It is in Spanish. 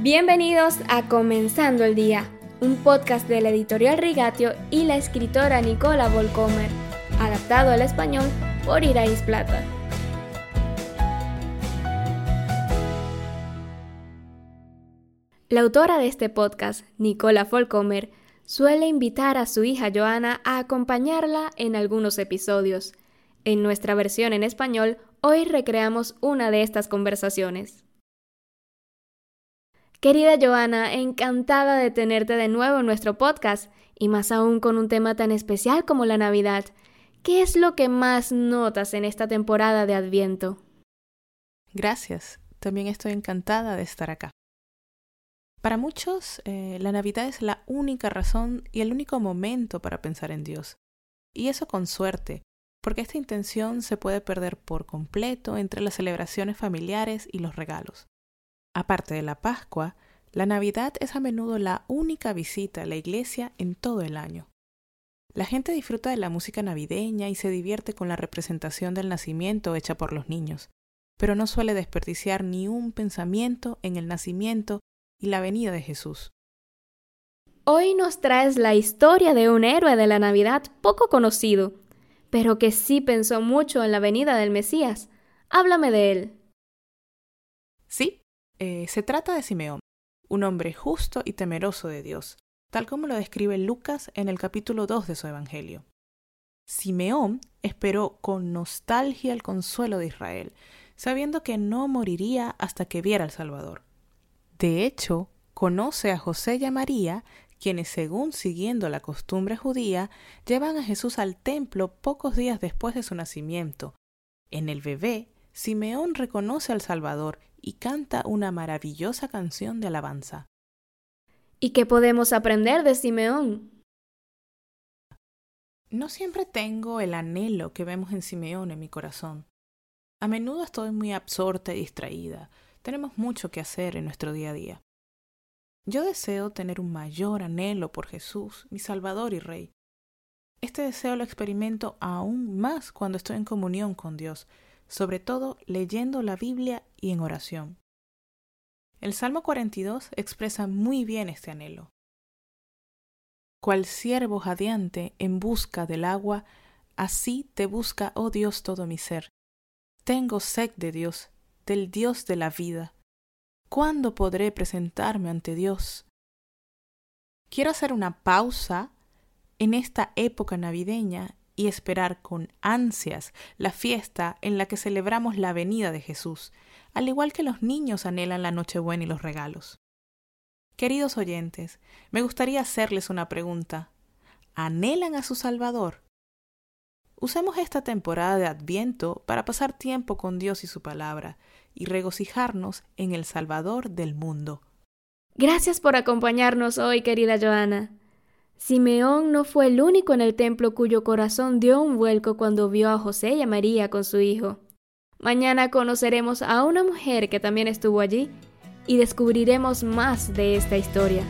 Bienvenidos a Comenzando el Día, un podcast de la editorial Rigatio y la escritora Nicola Volcomer, adaptado al español por Irais Plata. La autora de este podcast, Nicola Volcomer, suele invitar a su hija Joana a acompañarla en algunos episodios. En nuestra versión en español, hoy recreamos una de estas conversaciones. Querida Joana, encantada de tenerte de nuevo en nuestro podcast, y más aún con un tema tan especial como la Navidad. ¿Qué es lo que más notas en esta temporada de Adviento? Gracias, también estoy encantada de estar acá. Para muchos, eh, la Navidad es la única razón y el único momento para pensar en Dios. Y eso con suerte, porque esta intención se puede perder por completo entre las celebraciones familiares y los regalos. Aparte de la Pascua, la Navidad es a menudo la única visita a la iglesia en todo el año. La gente disfruta de la música navideña y se divierte con la representación del nacimiento hecha por los niños, pero no suele desperdiciar ni un pensamiento en el nacimiento y la venida de Jesús. Hoy nos traes la historia de un héroe de la Navidad poco conocido, pero que sí pensó mucho en la venida del Mesías. Háblame de él. Sí, eh, se trata de Simeón, un hombre justo y temeroso de Dios, tal como lo describe Lucas en el capítulo 2 de su Evangelio. Simeón esperó con nostalgia el consuelo de Israel, sabiendo que no moriría hasta que viera al Salvador. De hecho, conoce a José y a María, quienes, según siguiendo la costumbre judía, llevan a Jesús al templo pocos días después de su nacimiento. En el bebé, Simeón reconoce al Salvador y canta una maravillosa canción de alabanza. ¿Y qué podemos aprender de Simeón? No siempre tengo el anhelo que vemos en Simeón en mi corazón. A menudo estoy muy absorta y distraída. Tenemos mucho que hacer en nuestro día a día. Yo deseo tener un mayor anhelo por Jesús, mi Salvador y Rey. Este deseo lo experimento aún más cuando estoy en comunión con Dios, sobre todo leyendo la Biblia y en oración. El Salmo 42 expresa muy bien este anhelo. Cual siervo jadeante en busca del agua, así te busca, oh Dios, todo mi ser. Tengo sed de Dios, del Dios de la vida. ¿Cuándo podré presentarme ante Dios? Quiero hacer una pausa en esta época navideña y esperar con ansias la fiesta en la que celebramos la venida de Jesús, al igual que los niños anhelan la Nochebuena y los regalos. Queridos oyentes, me gustaría hacerles una pregunta. ¿Anhelan a su Salvador? Usemos esta temporada de Adviento para pasar tiempo con Dios y su palabra y regocijarnos en el Salvador del mundo. Gracias por acompañarnos hoy, querida Joana. Simeón no fue el único en el templo cuyo corazón dio un vuelco cuando vio a José y a María con su hijo. Mañana conoceremos a una mujer que también estuvo allí y descubriremos más de esta historia.